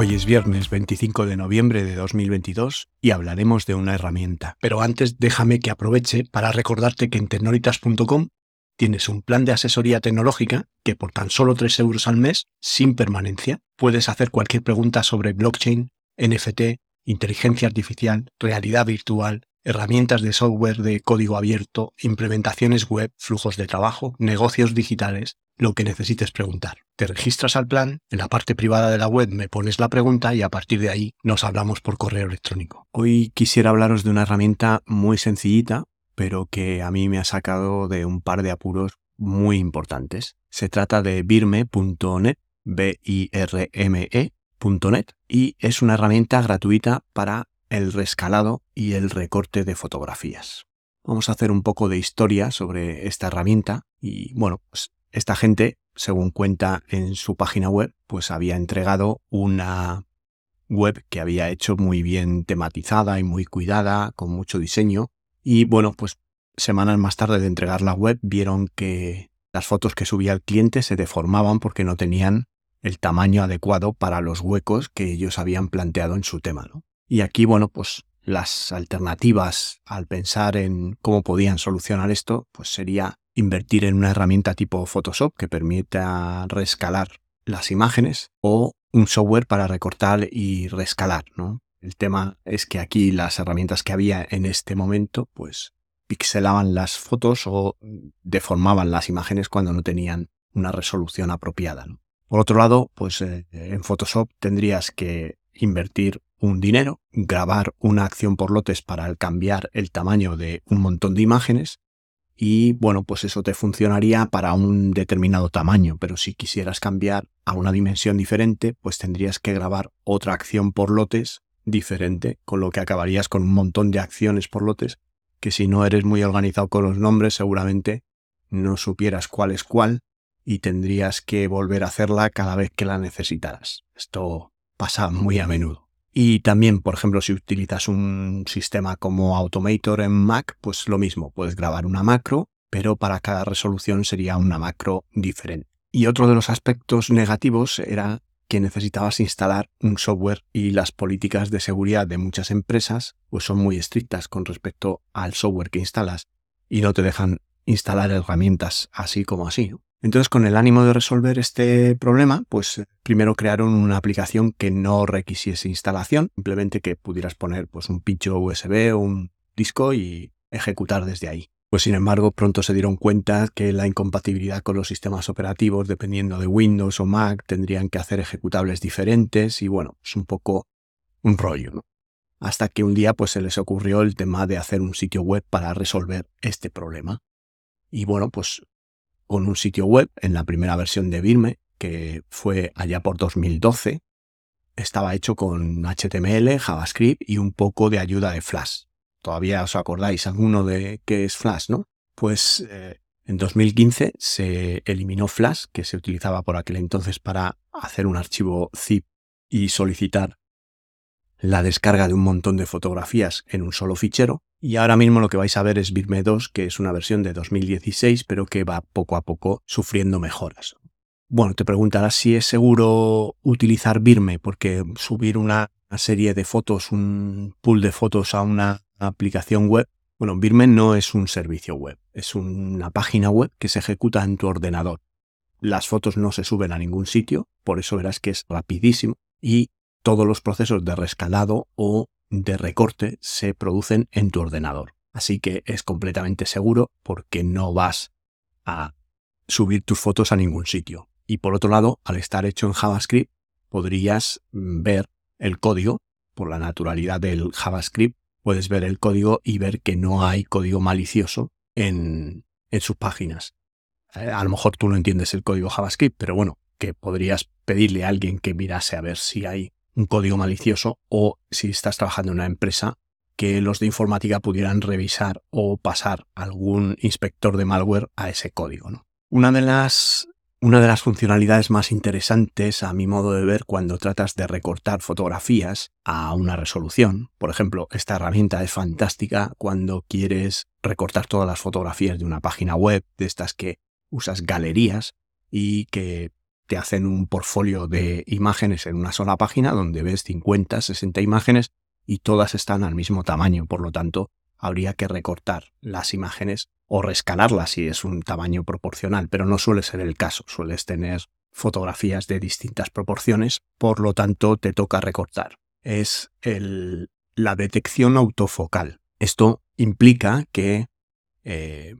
Hoy es viernes 25 de noviembre de 2022 y hablaremos de una herramienta. Pero antes déjame que aproveche para recordarte que en tecnolitas.com tienes un plan de asesoría tecnológica que por tan solo 3 euros al mes, sin permanencia, puedes hacer cualquier pregunta sobre blockchain, NFT, inteligencia artificial, realidad virtual, herramientas de software de código abierto, implementaciones web, flujos de trabajo, negocios digitales, lo que necesites preguntar. Te registras al plan, en la parte privada de la web me pones la pregunta y a partir de ahí nos hablamos por correo electrónico. Hoy quisiera hablaros de una herramienta muy sencillita, pero que a mí me ha sacado de un par de apuros muy importantes. Se trata de birme.net, B-I-R-M-E.net, y es una herramienta gratuita para el rescalado y el recorte de fotografías. Vamos a hacer un poco de historia sobre esta herramienta y bueno, pues esta gente, según cuenta en su página web, pues había entregado una web que había hecho muy bien tematizada y muy cuidada, con mucho diseño. Y bueno, pues semanas más tarde de entregar la web vieron que las fotos que subía el cliente se deformaban porque no tenían el tamaño adecuado para los huecos que ellos habían planteado en su tema. Y aquí, bueno, pues las alternativas al pensar en cómo podían solucionar esto, pues sería invertir en una herramienta tipo Photoshop que permita rescalar las imágenes o un software para recortar y rescalar, ¿no? El tema es que aquí las herramientas que había en este momento, pues pixelaban las fotos o deformaban las imágenes cuando no tenían una resolución apropiada. Por otro lado, pues eh, en Photoshop tendrías que invertir un dinero, grabar una acción por lotes para cambiar el tamaño de un montón de imágenes y bueno, pues eso te funcionaría para un determinado tamaño, pero si quisieras cambiar a una dimensión diferente, pues tendrías que grabar otra acción por lotes diferente, con lo que acabarías con un montón de acciones por lotes que si no eres muy organizado con los nombres seguramente no supieras cuál es cuál y tendrías que volver a hacerla cada vez que la necesitaras. Esto pasa muy a menudo. Y también, por ejemplo, si utilizas un sistema como Automator en Mac, pues lo mismo, puedes grabar una macro, pero para cada resolución sería una macro diferente. Y otro de los aspectos negativos era que necesitabas instalar un software y las políticas de seguridad de muchas empresas pues son muy estrictas con respecto al software que instalas y no te dejan instalar herramientas así como así. Entonces, con el ánimo de resolver este problema, pues primero crearon una aplicación que no requisiese instalación, simplemente que pudieras poner pues, un pincho USB o un disco y ejecutar desde ahí. Pues sin embargo, pronto se dieron cuenta que la incompatibilidad con los sistemas operativos, dependiendo de Windows o Mac, tendrían que hacer ejecutables diferentes y bueno, es un poco un rollo, ¿no? Hasta que un día pues se les ocurrió el tema de hacer un sitio web para resolver este problema. Y bueno, pues con un sitio web en la primera versión de Birme, que fue allá por 2012. Estaba hecho con HTML, JavaScript y un poco de ayuda de Flash. Todavía os acordáis alguno de qué es Flash, ¿no? Pues eh, en 2015 se eliminó Flash, que se utilizaba por aquel entonces para hacer un archivo zip y solicitar la descarga de un montón de fotografías en un solo fichero. Y ahora mismo lo que vais a ver es Birme 2, que es una versión de 2016, pero que va poco a poco sufriendo mejoras. Bueno, te preguntarás si es seguro utilizar Birme, porque subir una serie de fotos, un pool de fotos a una aplicación web, bueno, Birme no es un servicio web, es una página web que se ejecuta en tu ordenador. Las fotos no se suben a ningún sitio, por eso verás que es rapidísimo y todos los procesos de rescalado o de recorte se producen en tu ordenador. Así que es completamente seguro porque no vas a subir tus fotos a ningún sitio. Y por otro lado, al estar hecho en JavaScript, podrías ver el código. Por la naturalidad del JavaScript, puedes ver el código y ver que no hay código malicioso en, en sus páginas. Eh, a lo mejor tú no entiendes el código JavaScript, pero bueno, que podrías pedirle a alguien que mirase a ver si hay un código malicioso o si estás trabajando en una empresa que los de informática pudieran revisar o pasar algún inspector de malware a ese código. ¿no? Una de las una de las funcionalidades más interesantes a mi modo de ver cuando tratas de recortar fotografías a una resolución, por ejemplo, esta herramienta es fantástica cuando quieres recortar todas las fotografías de una página web, de estas que usas galerías y que te hacen un portfolio de imágenes en una sola página donde ves 50, 60 imágenes y todas están al mismo tamaño, por lo tanto, habría que recortar las imágenes o rescalarlas si es un tamaño proporcional, pero no suele ser el caso, sueles tener fotografías de distintas proporciones, por lo tanto te toca recortar. Es el, la detección autofocal. Esto implica que, eh,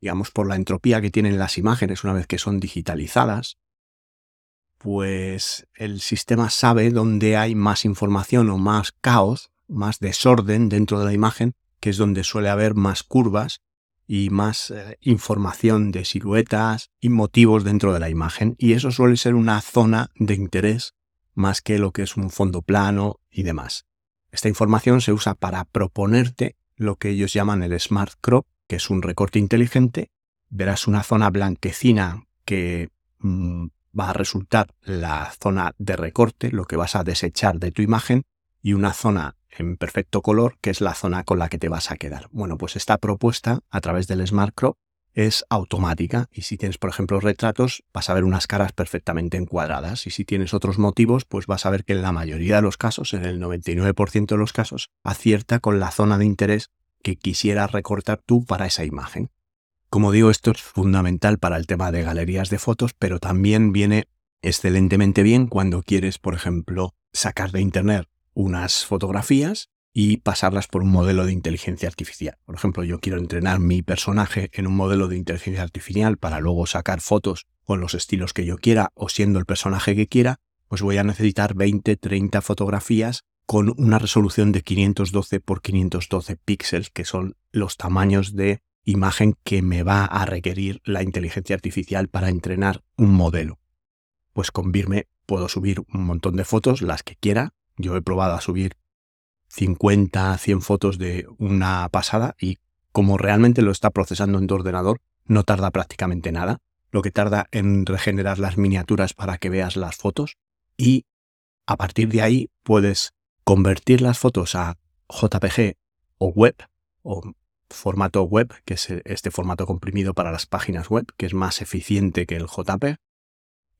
digamos, por la entropía que tienen las imágenes una vez que son digitalizadas, pues el sistema sabe dónde hay más información o más caos, más desorden dentro de la imagen, que es donde suele haber más curvas y más eh, información de siluetas y motivos dentro de la imagen. Y eso suele ser una zona de interés más que lo que es un fondo plano y demás. Esta información se usa para proponerte lo que ellos llaman el Smart Crop, que es un recorte inteligente. Verás una zona blanquecina que mm, va a resultar la zona de recorte, lo que vas a desechar de tu imagen, y una zona en perfecto color, que es la zona con la que te vas a quedar. Bueno, pues esta propuesta a través del Smart Crop es automática y si tienes, por ejemplo, retratos, vas a ver unas caras perfectamente encuadradas y si tienes otros motivos, pues vas a ver que en la mayoría de los casos, en el 99% de los casos, acierta con la zona de interés que quisieras recortar tú para esa imagen. Como digo, esto es fundamental para el tema de galerías de fotos, pero también viene excelentemente bien cuando quieres, por ejemplo, sacar de Internet unas fotografías y pasarlas por un modelo de inteligencia artificial. Por ejemplo, yo quiero entrenar mi personaje en un modelo de inteligencia artificial para luego sacar fotos con los estilos que yo quiera o siendo el personaje que quiera, pues voy a necesitar 20, 30 fotografías con una resolución de 512 x 512 píxeles, que son los tamaños de imagen que me va a requerir la inteligencia artificial para entrenar un modelo. Pues con Birme puedo subir un montón de fotos, las que quiera. Yo he probado a subir 50, 100 fotos de una pasada y como realmente lo está procesando en tu ordenador, no tarda prácticamente nada. Lo que tarda en regenerar las miniaturas para que veas las fotos y a partir de ahí puedes convertir las fotos a JPG o web o formato web, que es este formato comprimido para las páginas web, que es más eficiente que el JPEG.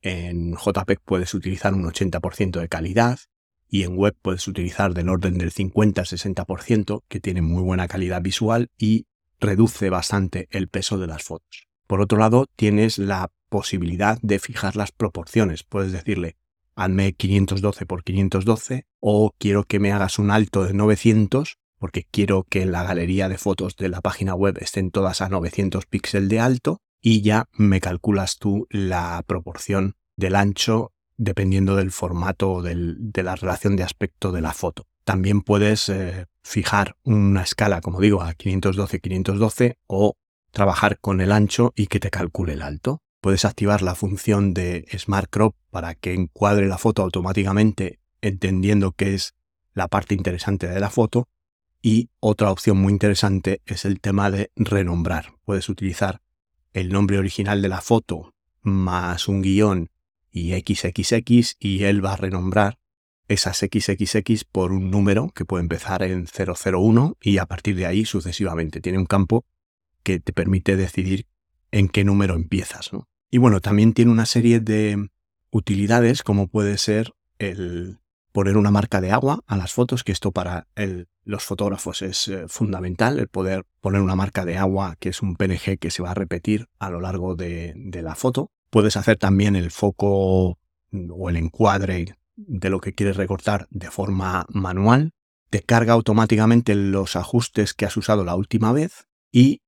En JPEG puedes utilizar un 80% de calidad y en web puedes utilizar del orden del 50-60%, que tiene muy buena calidad visual y reduce bastante el peso de las fotos. Por otro lado, tienes la posibilidad de fijar las proporciones. Puedes decirle, hazme 512 por 512 o quiero que me hagas un alto de 900 porque quiero que la galería de fotos de la página web estén todas a 900 píxeles de alto y ya me calculas tú la proporción del ancho dependiendo del formato o de la relación de aspecto de la foto. También puedes eh, fijar una escala, como digo, a 512-512 o trabajar con el ancho y que te calcule el alto. Puedes activar la función de Smart Crop para que encuadre la foto automáticamente entendiendo que es la parte interesante de la foto y otra opción muy interesante es el tema de renombrar. Puedes utilizar el nombre original de la foto más un guion y XXX y él va a renombrar esas XXX por un número que puede empezar en 001 y a partir de ahí sucesivamente. Tiene un campo que te permite decidir en qué número empiezas. Y bueno, también tiene una serie de utilidades como puede ser el poner una marca de agua a las fotos, que esto para los fotógrafos es eh, fundamental, el poder poner una marca de agua que es un PNG que se va a repetir a lo largo de, de la foto. Puedes hacer también el foco o el encuadre de lo que quieres recortar de forma manual. Te carga automáticamente los ajustes que has usado la última vez y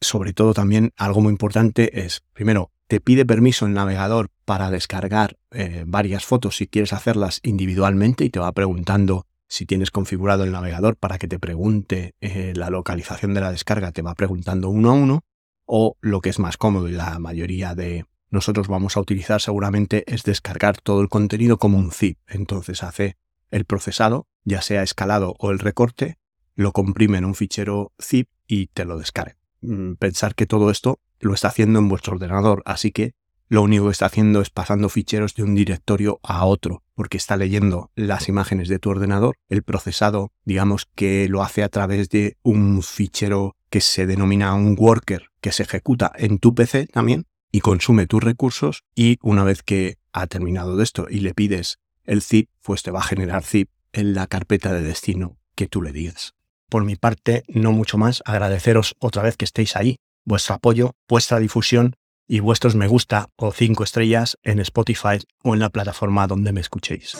sobre todo también algo muy importante es, primero, te pide permiso el navegador para descargar eh, varias fotos si quieres hacerlas individualmente y te va preguntando si tienes configurado el navegador para que te pregunte eh, la localización de la descarga, te va preguntando uno a uno, o lo que es más cómodo y la mayoría de nosotros vamos a utilizar seguramente es descargar todo el contenido como un zip. Entonces hace el procesado, ya sea escalado o el recorte, lo comprime en un fichero zip y te lo descarga. Mm, pensar que todo esto lo está haciendo en vuestro ordenador, así que lo único que está haciendo es pasando ficheros de un directorio a otro, porque está leyendo las imágenes de tu ordenador. El procesado, digamos que lo hace a través de un fichero que se denomina un worker, que se ejecuta en tu PC también y consume tus recursos y una vez que ha terminado de esto y le pides el zip, pues te va a generar zip en la carpeta de destino que tú le digas. Por mi parte, no mucho más, agradeceros otra vez que estéis ahí, vuestro apoyo, vuestra difusión y vuestros me gusta o cinco estrellas en Spotify o en la plataforma donde me escuchéis.